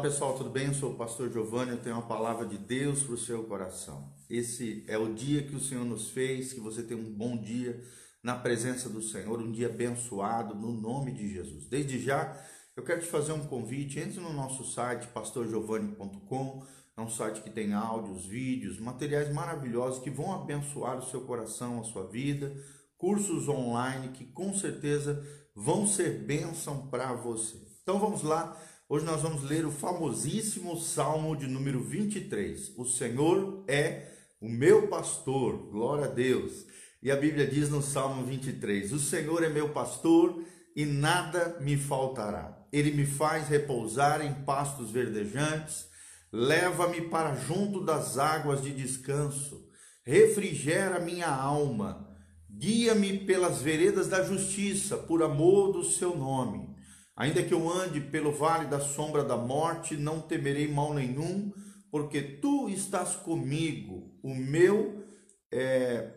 pessoal, tudo bem? Eu sou o pastor Giovanni, eu tenho uma palavra de Deus para o seu coração. Esse é o dia que o Senhor nos fez, que você tenha um bom dia na presença do Senhor, um dia abençoado no nome de Jesus. Desde já, eu quero te fazer um convite, entre no nosso site pastorgiovanni.com, é um site que tem áudios, vídeos, materiais maravilhosos que vão abençoar o seu coração, a sua vida, cursos online que com certeza vão ser bênção para você. Então vamos lá Hoje nós vamos ler o famosíssimo Salmo de número 23. O Senhor é o meu pastor, glória a Deus. E a Bíblia diz no Salmo 23: O Senhor é meu pastor e nada me faltará. Ele me faz repousar em pastos verdejantes, leva-me para junto das águas de descanso, refrigera minha alma, guia-me pelas veredas da justiça, por amor do seu nome. Ainda que eu ande pelo vale da sombra da morte, não temerei mal nenhum, porque tu estás comigo, o meu é,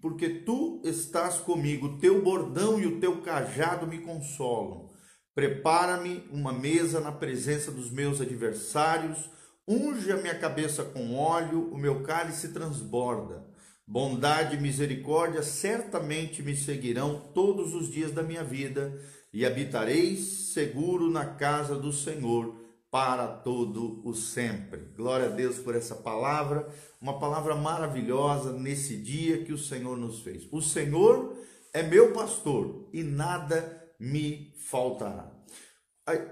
porque tu estás comigo, teu bordão e o teu cajado me consolam. Prepara-me uma mesa na presença dos meus adversários, unge a minha cabeça com óleo, o meu cálice transborda. Bondade e misericórdia certamente me seguirão todos os dias da minha vida e habitareis seguro na casa do Senhor para todo o sempre. Glória a Deus por essa palavra, uma palavra maravilhosa nesse dia que o Senhor nos fez. O Senhor é meu pastor e nada me faltará.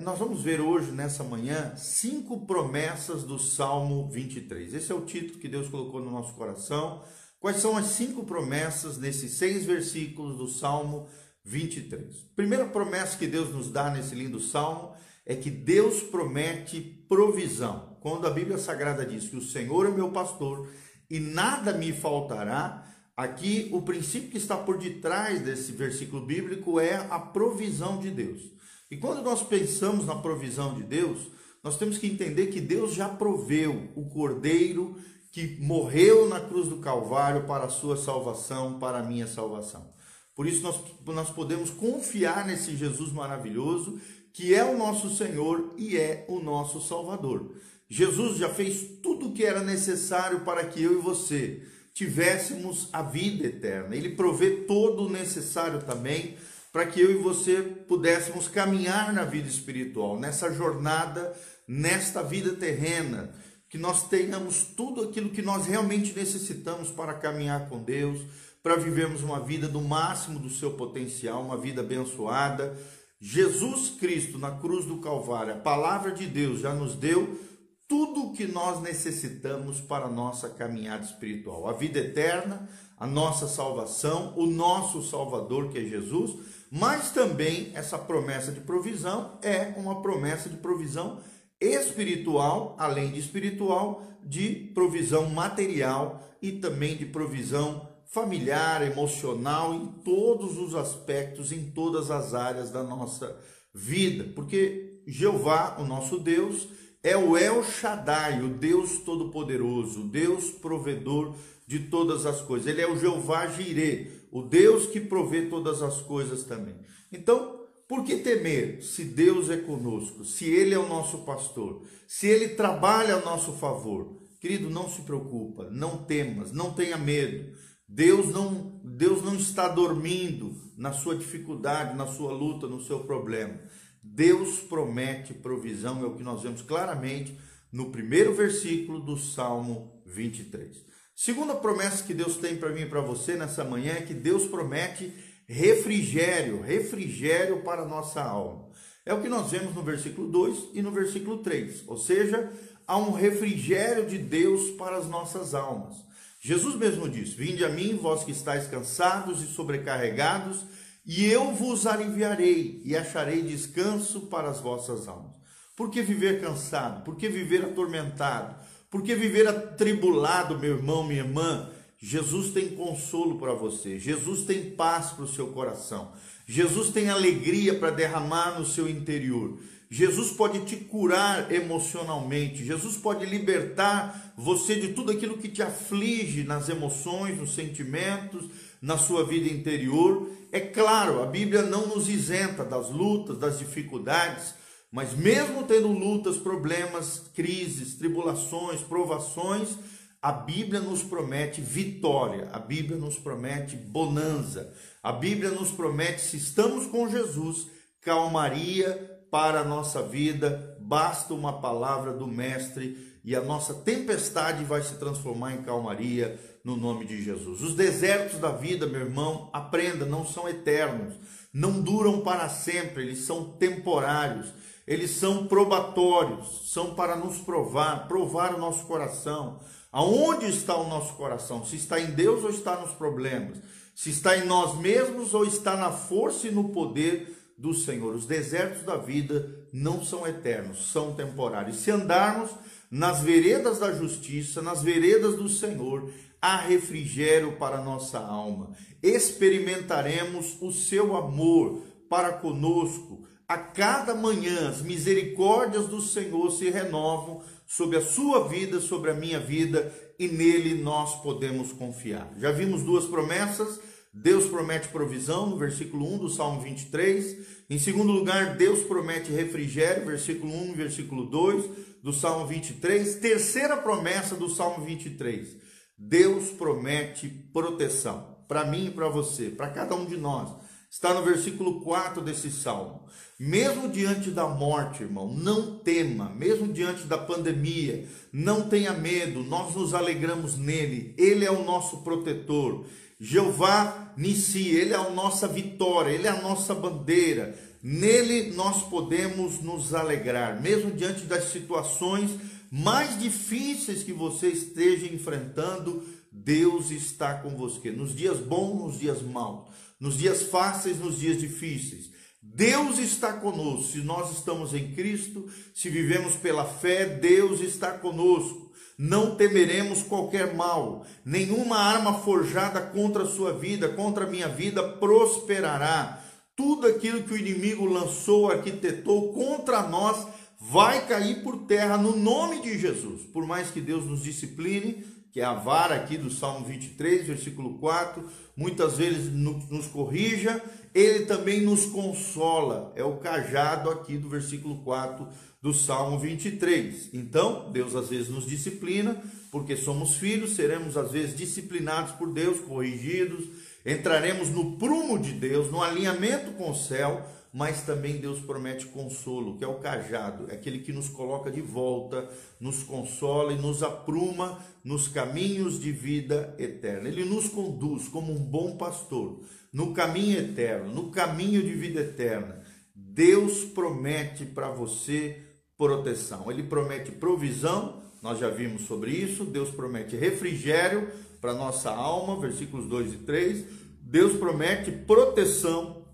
Nós vamos ver hoje, nessa manhã, cinco promessas do Salmo 23. Esse é o título que Deus colocou no nosso coração. Quais são as cinco promessas nesses seis versículos do Salmo 23? 23. Primeira promessa que Deus nos dá nesse lindo salmo é que Deus promete provisão. Quando a Bíblia Sagrada diz que o Senhor é meu pastor e nada me faltará, aqui o princípio que está por detrás desse versículo bíblico é a provisão de Deus. E quando nós pensamos na provisão de Deus, nós temos que entender que Deus já proveu o cordeiro que morreu na cruz do Calvário para a sua salvação, para a minha salvação. Por isso nós, nós podemos confiar nesse Jesus maravilhoso, que é o nosso Senhor e é o nosso Salvador. Jesus já fez tudo o que era necessário para que eu e você tivéssemos a vida eterna. Ele provê todo o necessário também para que eu e você pudéssemos caminhar na vida espiritual, nessa jornada, nesta vida terrena, que nós tenhamos tudo aquilo que nós realmente necessitamos para caminhar com Deus para vivermos uma vida do máximo do seu potencial, uma vida abençoada. Jesus Cristo na cruz do Calvário, a palavra de Deus já nos deu tudo o que nós necessitamos para a nossa caminhada espiritual, a vida eterna, a nossa salvação, o nosso Salvador que é Jesus, mas também essa promessa de provisão é uma promessa de provisão espiritual, além de espiritual, de provisão material e também de provisão familiar, emocional, em todos os aspectos, em todas as áreas da nossa vida, porque Jeová, o nosso Deus, é o El Shaddai, o Deus Todo-Poderoso, o Deus provedor de todas as coisas. Ele é o Jeová Jireh, o Deus que provê todas as coisas também. Então, por que temer se Deus é conosco, se Ele é o nosso pastor, se Ele trabalha a nosso favor? Querido, não se preocupa, não temas, não tenha medo. Deus não, Deus não está dormindo na sua dificuldade, na sua luta, no seu problema. Deus promete provisão, é o que nós vemos claramente no primeiro versículo do Salmo 23. Segunda promessa que Deus tem para mim e para você nessa manhã é que Deus promete refrigério, refrigério para a nossa alma. É o que nós vemos no versículo 2 e no versículo 3. Ou seja, há um refrigério de Deus para as nossas almas. Jesus mesmo disse: Vinde a mim, vós que estáis cansados e sobrecarregados, e eu vos aliviarei e acharei descanso para as vossas almas. Por que viver cansado? Por que viver atormentado? Por que viver atribulado, meu irmão, minha irmã? Jesus tem consolo para você, Jesus tem paz para o seu coração, Jesus tem alegria para derramar no seu interior. Jesus pode te curar emocionalmente, Jesus pode libertar você de tudo aquilo que te aflige nas emoções, nos sentimentos, na sua vida interior. É claro, a Bíblia não nos isenta das lutas, das dificuldades, Mas mesmo tendo lutas, problemas, crises, tribulações, provações, a Bíblia nos promete vitória, a Bíblia nos promete bonança, a Bíblia nos promete, se estamos com Jesus, calmaria para a nossa vida, basta uma palavra do Mestre e a nossa tempestade vai se transformar em calmaria no nome de Jesus. Os desertos da vida, meu irmão, aprenda, não são eternos, não duram para sempre, eles são temporários, eles são probatórios, são para nos provar, provar o nosso coração. Aonde está o nosso coração? Se está em Deus ou está nos problemas? Se está em nós mesmos ou está na força e no poder do Senhor. Os desertos da vida não são eternos, são temporários. Se andarmos nas veredas da justiça, nas veredas do Senhor, há refrigério para nossa alma. Experimentaremos o seu amor para conosco. A cada manhã as misericórdias do Senhor se renovam sobre a sua vida, sobre a minha vida, e nele nós podemos confiar. Já vimos duas promessas Deus promete provisão, no versículo 1 do Salmo 23. Em segundo lugar, Deus promete refrigério, versículo 1 e versículo 2 do Salmo 23. Terceira promessa do Salmo 23. Deus promete proteção para mim e para você, para cada um de nós. Está no versículo 4 desse salmo. Mesmo diante da morte, irmão, não tema, mesmo diante da pandemia, não tenha medo, nós nos alegramos nele, ele é o nosso protetor. Jeová Nissi, ele é a nossa vitória, ele é a nossa bandeira. Nele nós podemos nos alegrar, mesmo diante das situações mais difíceis que você esteja enfrentando, Deus está com você. Nos dias bons, nos dias maus, nos dias fáceis, nos dias difíceis. Deus está conosco. Se nós estamos em Cristo, se vivemos pela fé, Deus está conosco. Não temeremos qualquer mal, nenhuma arma forjada contra a sua vida, contra a minha vida, prosperará. Tudo aquilo que o inimigo lançou, arquitetou contra nós, vai cair por terra no nome de Jesus. Por mais que Deus nos discipline, que é a vara aqui do Salmo 23, versículo 4, muitas vezes nos corrija, ele também nos consola. É o cajado aqui do versículo 4 do Salmo 23. Então, Deus às vezes nos disciplina, porque somos filhos, seremos às vezes disciplinados por Deus, corrigidos, entraremos no prumo de Deus, no alinhamento com o céu, mas também Deus promete consolo, que é o cajado, é aquele que nos coloca de volta, nos consola e nos apruma nos caminhos de vida eterna. Ele nos conduz como um bom pastor no caminho eterno, no caminho de vida eterna. Deus promete para você proteção. Ele promete provisão, nós já vimos sobre isso. Deus promete refrigério para nossa alma, versículos 2 e 3. Deus promete proteção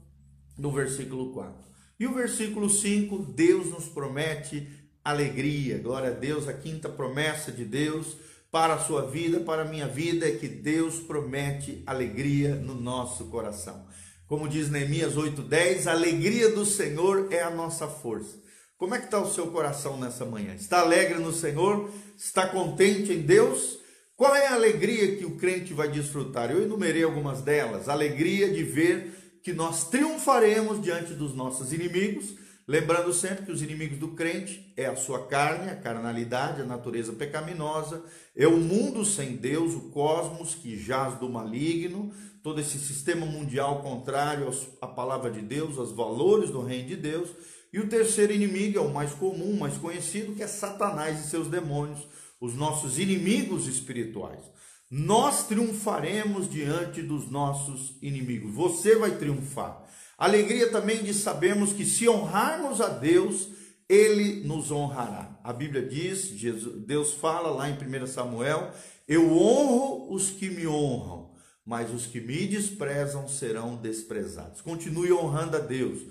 no versículo 4. E o versículo 5, Deus nos promete alegria. Glória a Deus, a quinta promessa de Deus para a sua vida, para a minha vida, é que Deus promete alegria no nosso coração. Como diz Neemias 8,10, a alegria do Senhor é a nossa força. Como é que está o seu coração nessa manhã? Está alegre no Senhor? Está contente em Deus? Qual é a alegria que o crente vai desfrutar? Eu enumerei algumas delas. alegria de ver que nós triunfaremos diante dos nossos inimigos, lembrando sempre que os inimigos do crente é a sua carne, a carnalidade, a natureza pecaminosa, é o mundo sem Deus, o cosmos que jaz do maligno, todo esse sistema mundial contrário à palavra de Deus, aos valores do reino de Deus e o terceiro inimigo é o mais comum, mais conhecido, que é Satanás e seus demônios, os nossos inimigos espirituais. Nós triunfaremos diante dos nossos inimigos. Você vai triunfar. Alegria também de sabermos que se honrarmos a Deus, ele nos honrará. A Bíblia diz, Deus fala lá em 1 Samuel: Eu honro os que me honram, mas os que me desprezam serão desprezados. Continue honrando a Deus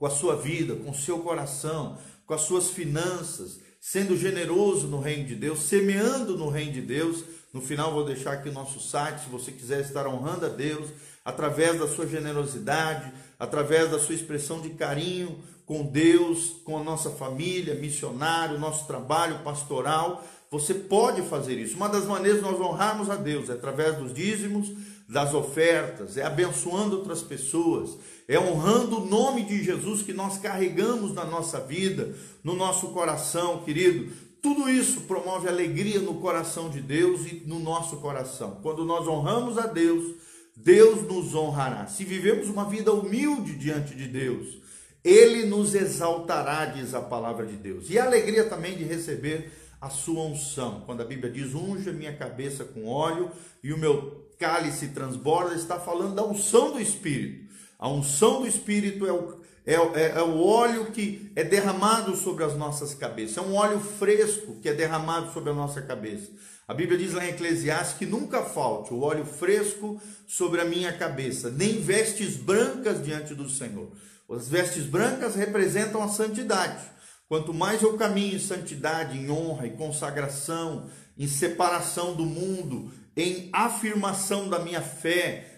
com a sua vida, com o seu coração, com as suas finanças, sendo generoso no reino de Deus, semeando no reino de Deus. No final vou deixar aqui o nosso site, se você quiser estar honrando a Deus através da sua generosidade, através da sua expressão de carinho com Deus, com a nossa família, missionário, nosso trabalho pastoral, Você pode fazer isso. Uma das maneiras de nós honrarmos a Deus é através dos dízimos, das ofertas, é abençoando outras pessoas, é honrando o nome de Jesus que nós carregamos na nossa vida, no nosso coração, querido. Tudo isso promove alegria no coração de Deus e no nosso coração. Quando nós honramos a Deus, Deus nos honrará. Se vivemos uma vida humilde diante de Deus, Ele nos exaltará, diz a palavra de Deus. E a alegria também de receber a sua unção. Quando a Bíblia diz: unja minha cabeça com óleo e o meu cálice transborda, está falando da unção do Espírito. A unção do Espírito é o, é, é, é, o óleo que é derramado sobre as nossas cabeças, é um óleo fresco que é derramado sobre a nossa cabeça. A Bíblia diz lá em Eclesiastes que nunca falte o óleo fresco sobre a minha cabeça, nem vestes brancas diante do Senhor. As vestes brancas representam a santidade. Quanto mais eu caminho em santidade, em honra, em consagração, em separação do mundo, em afirmação da minha fé,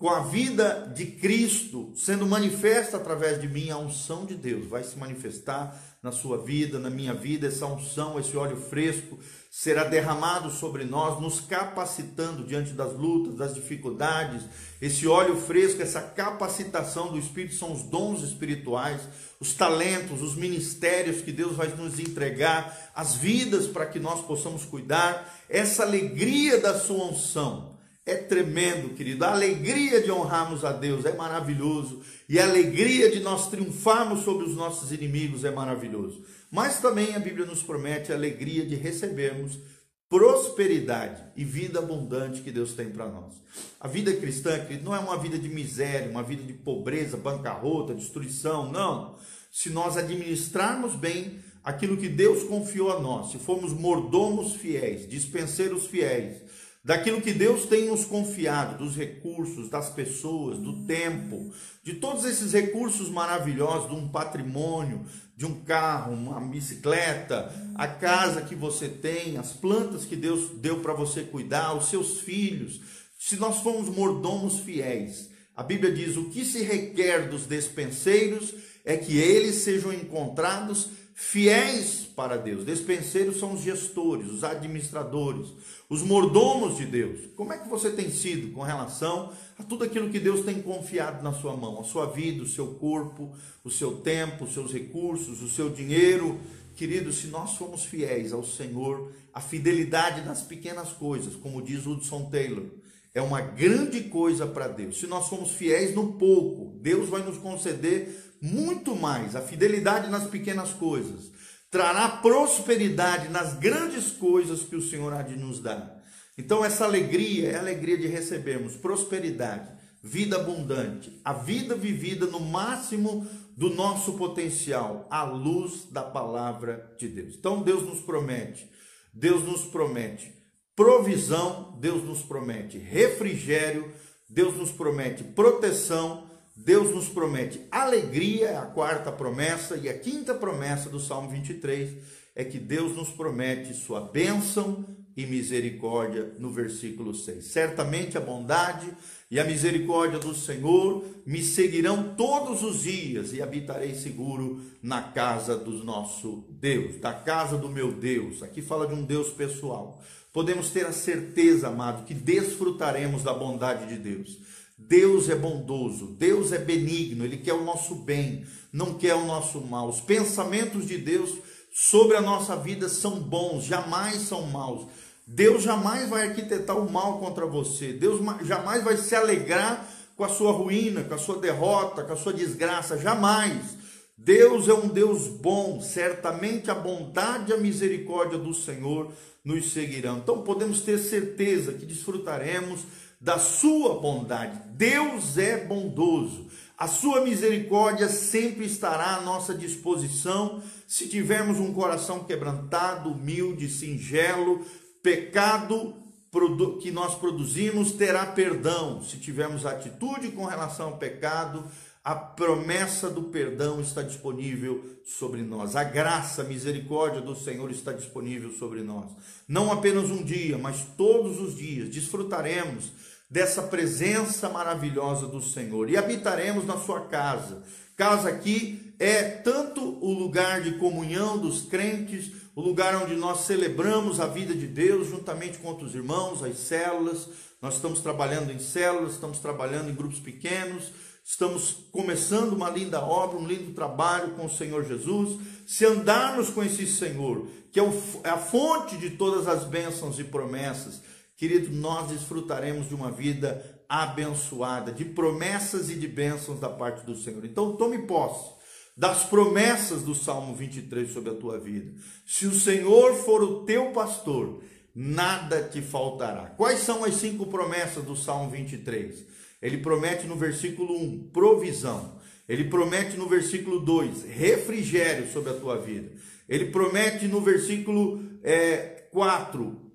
com a vida de Cristo sendo manifesta através de mim, a unção de Deus vai se manifestar na sua vida, na minha vida, essa unção, esse óleo fresco será derramado sobre nós, nos capacitando diante das lutas, das dificuldades. Esse óleo fresco, essa capacitação do Espírito são os dons espirituais, os talentos, os ministérios que Deus vai nos entregar, as vidas para que nós possamos cuidar, essa alegria da sua unção é tremendo, querido. A alegria de honrarmos a Deus é maravilhoso. E a alegria de nós triunfarmos sobre os nossos inimigos é maravilhoso. Mas também a Bíblia nos promete a alegria de recebermos prosperidade e vida abundante que Deus tem para nós. A vida cristã, querido, não é uma vida de miséria, uma vida de pobreza, bancarrota, destruição, não. Se nós administrarmos bem aquilo que Deus confiou a nós, se formos mordomos fiéis, dispenseiros fiéis, daquilo que Deus tem nos confiado, dos recursos, das pessoas, do tempo, de todos esses recursos maravilhosos, de um patrimônio, de um carro, uma bicicleta, a casa que você tem, as plantas que Deus deu para você cuidar, os seus filhos. Se nós formos mordomos fiéis, a Bíblia diz: o que se requer dos despenseiros é que eles sejam encontrados fiéis para Deus. Despenseiros são os gestores, os administradores, os mordomos de Deus. Como é que você tem sido com relação a tudo aquilo que Deus tem confiado na sua mão? A sua vida, o seu corpo, o seu tempo, os seus recursos, o seu dinheiro. Querido, se nós formos fiéis ao Senhor, a fidelidade nas pequenas coisas, como diz Hudson Taylor, é uma grande coisa para Deus. Se nós somos fiéis no pouco, Deus vai nos conceder muito mais. A fidelidade nas pequenas coisas trará prosperidade nas grandes coisas que o Senhor há de nos dar. Então, essa alegria é a alegria de recebermos prosperidade, vida abundante, a vida vivida no máximo do nosso potencial, à luz da palavra de Deus. Então, Deus nos promete, Deus nos promete provisão, Deus nos promete refrigério, Deus nos promete proteção, Deus nos promete alegria, é a quarta promessa, e a quinta promessa do Salmo 23 é que Deus nos promete sua bênção e misericórdia no versículo 6. Certamente a bondade e a misericórdia do Senhor me seguirão todos os dias e habitarei seguro na casa do nosso Deus, da casa do meu Deus. Aqui fala de um Deus pessoal. Podemos ter a certeza, amado, que desfrutaremos da bondade de Deus Deus é bondoso, Deus é benigno, Ele quer o nosso bem, não quer o nosso mal. Os pensamentos de Deus sobre a nossa vida são bons, jamais são maus. Deus jamais vai arquitetar o mal contra você, Deus jamais vai se alegrar com a sua ruína, com a sua derrota, com a sua desgraça, jamais. Deus é um Deus bom, certamente a bondade e a misericórdia do Senhor nos seguirão. Então podemos ter certeza que desfrutaremos da sua bondade. Deus é bondoso. A sua misericórdia sempre estará à nossa disposição se tivermos um coração quebrantado, humilde, singelo. Pecado que nós produzimos terá perdão. Se tivermos atitude com relação ao pecado, a promessa do perdão está disponível sobre nós. A graça, a misericórdia do Senhor está disponível sobre nós. Não apenas um dia, mas todos os dias desfrutaremos dessa presença maravilhosa do Senhor e habitaremos na sua casa. Casa aqui é tanto o lugar de comunhão dos crentes, o lugar onde nós celebramos a vida de Deus juntamente com outros irmãos, as células. Nós estamos trabalhando em células, estamos trabalhando em grupos pequenos, estamos começando uma linda obra, um lindo trabalho com o Senhor Jesus. Se andarmos com esse Senhor, que é, é a fonte de todas as bênçãos e promessas, querido, nós desfrutaremos de uma vida abençoada, de promessas e de bênçãos da parte do Senhor. Então, tome posse das promessas do Salmo 23 sobre a tua vida. Se o Senhor for o teu pastor, nada te faltará. Quais são as cinco promessas do Salmo 23? Ele promete no versículo 1 provisão. Ele promete no versículo 2 refrigério sobre a tua vida. Ele promete no versículo é, 4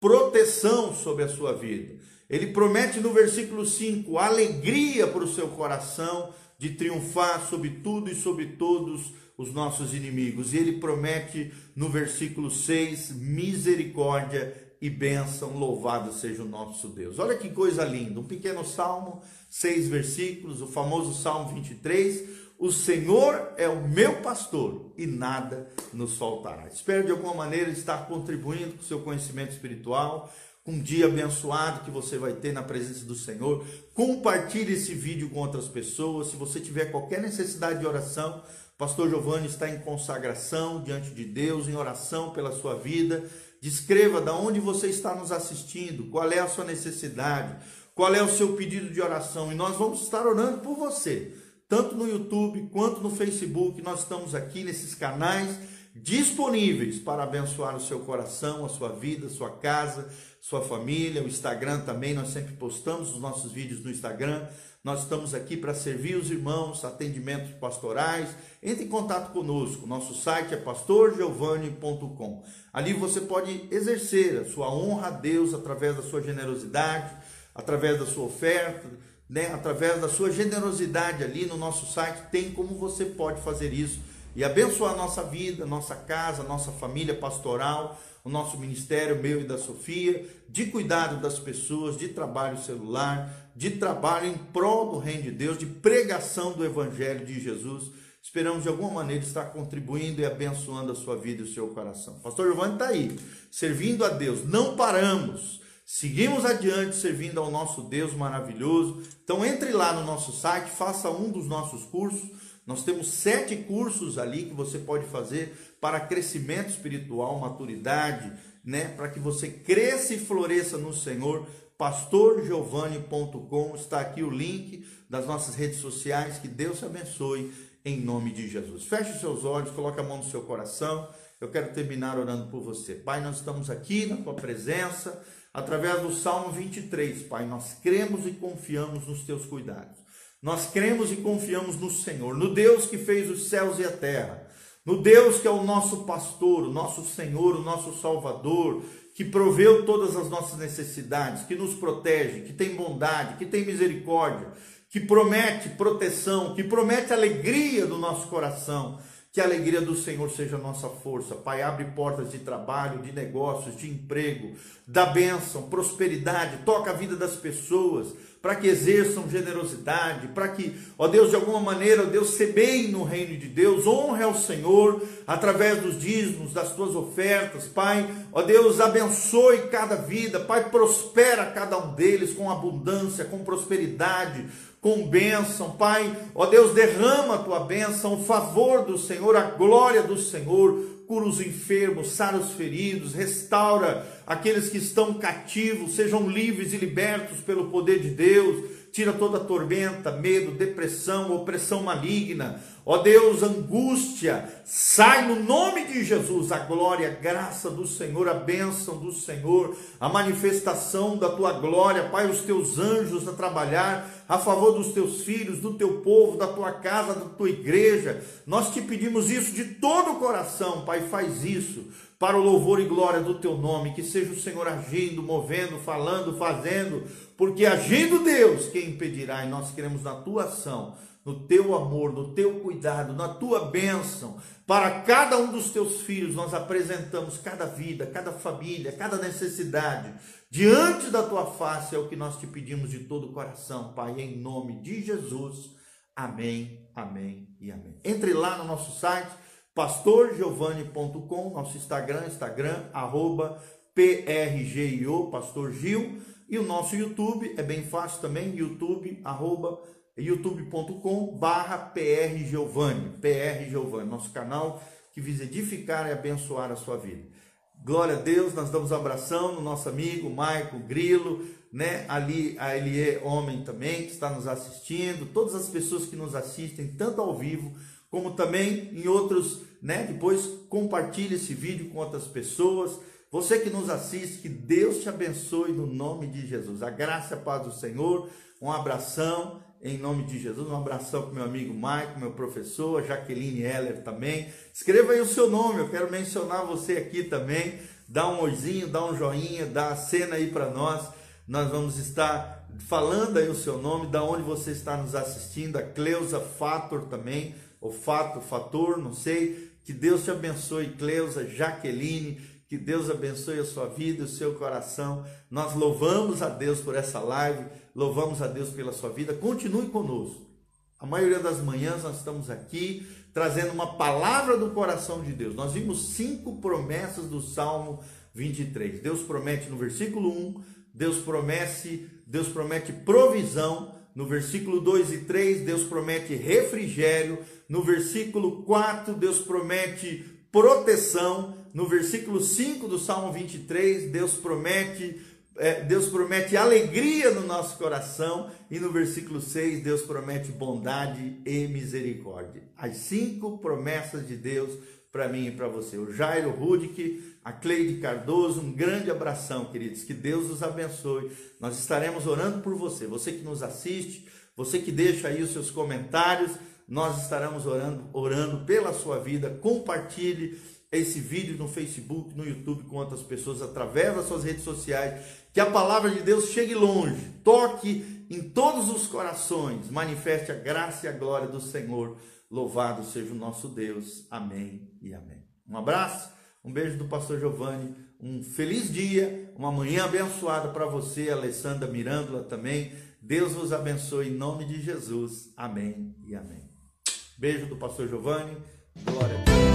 proteção sobre a sua vida. Ele promete no versículo 5 alegria para o seu coração de triunfar sobre tudo e sobre todos os nossos inimigos. E ele promete no versículo 6 misericórdia e bênção, louvado seja o nosso Deus. Olha que coisa linda, um pequeno salmo, seis versículos, o famoso Salmo 23. O Senhor é o meu pastor e nada nos faltará. Espero de alguma maneira estar contribuindo com o seu conhecimento espiritual um dia abençoado que você vai ter na presença do Senhor. Compartilhe esse vídeo com outras pessoas. Se você tiver qualquer necessidade de oração, Pastor Giovanni está em consagração diante de Deus, em oração pela sua vida. Descreva de onde você está nos assistindo, qual é a sua necessidade, qual é o seu pedido de oração, e nós vamos estar orando por você, tanto no YouTube quanto no Facebook. Nós estamos aqui nesses canais disponíveis para abençoar o seu coração, a sua vida, a sua casa, sua família, o Instagram também, nós sempre postamos os nossos vídeos no Instagram. Nós estamos aqui para servir os irmãos, atendimentos pastorais. Entre em contato conosco. Nosso site é pastorgiovanni.com. Ali você pode exercer a sua honra a Deus através da sua generosidade, através da sua oferta, né? através da sua generosidade ali no nosso site. Tem como você pode fazer isso e abençoar a nossa vida, nossa casa, nossa família pastoral, o nosso ministério, meu e da Sofia, de cuidado das pessoas, de trabalho celular, de trabalho em prol do reino de Deus, de pregação do evangelho de Jesus. Esperamos de alguma maneira estar contribuindo e abençoando a sua vida e o seu coração. Pastor Giovanni está aí, servindo a Deus, não paramos. Seguimos adiante servindo ao nosso Deus maravilhoso. Então entre lá no nosso site, faça um dos nossos cursos nós temos sete cursos ali que você pode fazer para crescimento espiritual, maturidade, né? Para que você cresça e floresça no Senhor. PastorGiovanni.com está aqui o link das nossas redes sociais. Que Deus te abençoe em nome de Jesus. Feche os seus olhos, coloque a mão no seu coração. Eu quero terminar orando por você. Pai, nós estamos aqui na tua presença através do Salmo 23. Pai, nós cremos e confiamos nos teus cuidados. Nós cremos e confiamos no Senhor, no Deus que fez os céus e a terra, no Deus que é o nosso pastor, o nosso Senhor, o nosso Salvador, que proveu todas as nossas necessidades, que nos protege, que tem bondade, que tem misericórdia, que promete proteção, que promete alegria do nosso coração. Que a alegria do Senhor seja a nossa força. Pai, abre portas de trabalho, de negócios, de emprego, da bênção, prosperidade, toca a vida das pessoas para que exerçam generosidade, para que, ó Deus, de alguma maneira, ó Deus, semeiem no reino de Deus, honre ao Senhor através dos dízimos, das tuas ofertas, Pai, ó Deus, abençoe cada vida, Pai, prospera cada um deles com abundância, com prosperidade, com bênção, Pai, ó Deus, derrama a tua bênção, o favor do Senhor, a glória do Senhor, cura os enfermos, sara os feridos, restaura aqueles que estão cativos, sejam livres e libertos pelo poder de Deus, tira toda tormenta, medo, depressão, opressão maligna, Ó Deus, angústia, sai no nome de Jesus. A glória, a graça do Senhor, a bênção do Senhor, a manifestação da tua glória, Pai, os teus anjos a trabalhar a favor dos teus filhos, do teu povo, da tua casa, da tua igreja. Nós te pedimos isso de todo o coração, Pai, faz isso para o louvor e glória do teu nome, que seja o Senhor agindo, movendo, falando, fazendo, porque agindo Deus, quem impedirá? E nós queremos na tua ação no teu amor, no teu cuidado, na tua bênção. Para cada um dos teus filhos, nós apresentamos cada vida, cada família, cada necessidade. Diante da tua face é o que nós te pedimos de todo o coração, Pai, em nome de Jesus. Amém, amém e amém. Entre lá no nosso site pastorgiovanni.com, nosso Instagram, Instagram, arroba PRGIO, Pastor Gil, e o nosso YouTube, é bem fácil também, YouTube, arroba youtube.com barra PR Giovanni, PR Giovanni, nosso canal que visa edificar e abençoar a sua vida. Glória a Deus, nós damos um abração no nosso amigo Maico Grilo, né? Ali a Elie Homem também, que está nos assistindo, todas as pessoas que nos assistem, tanto ao vivo, como também em outros, né? Depois compartilhe esse vídeo com outras pessoas. Você que nos assiste, que Deus te abençoe no nome de Jesus. A graça e a paz do Senhor. Um abração em nome de Jesus. Um abração para meu amigo Maico, meu professor, Jaqueline Heller também. Escreva aí o seu nome, eu quero mencionar você aqui também. Dá um oizinho, dá um joinha, dá a cena aí para nós. Nós vamos estar falando aí o seu nome, da onde você está nos assistindo. A Cleusa Fator também, ou Fato, Fator, não sei. Que Deus te abençoe, Cleusa, Jaqueline. Que Deus abençoe a sua vida, o seu coração. Nós louvamos a Deus por essa live Louvamos a Deus pela sua vida. Continue conosco. A maioria das manhãs nós estamos aqui trazendo uma palavra do coração de Deus. Nós vimos cinco promessas do Salmo 23. Deus promete no versículo 1, Deus promete, Deus promete provisão. No versículo 2 e 3, Deus promete refrigério. No versículo 4, Deus promete proteção. No versículo 5 do Salmo 23, Deus promete é, Deus promete alegria no nosso coração, e no versículo 6, Deus promete bondade e misericórdia. As cinco promessas de Deus para mim e para você. O Jairo Rudick, a Cleide Cardoso, um grande abração, queridos. Que Deus os abençoe. Nós estaremos orando por você. Você que nos assiste, você que deixa aí os seus comentários, nós estaremos orando, orando pela sua vida. Compartilhe esse vídeo no Facebook, no YouTube com outras pessoas através das suas redes sociais que a palavra de Deus chegue longe, toque em todos os corações, manifeste a graça e a glória do Senhor. Louvado seja o nosso Deus. Amém e amém. Um abraço, um beijo do pastor Giovanni, um feliz dia, uma manhã abençoada para você, Alessandra Mirândola também. Deus vos abençoe em nome de Jesus. Amém e amém. Beijo do pastor Giovanni. Glória a Deus.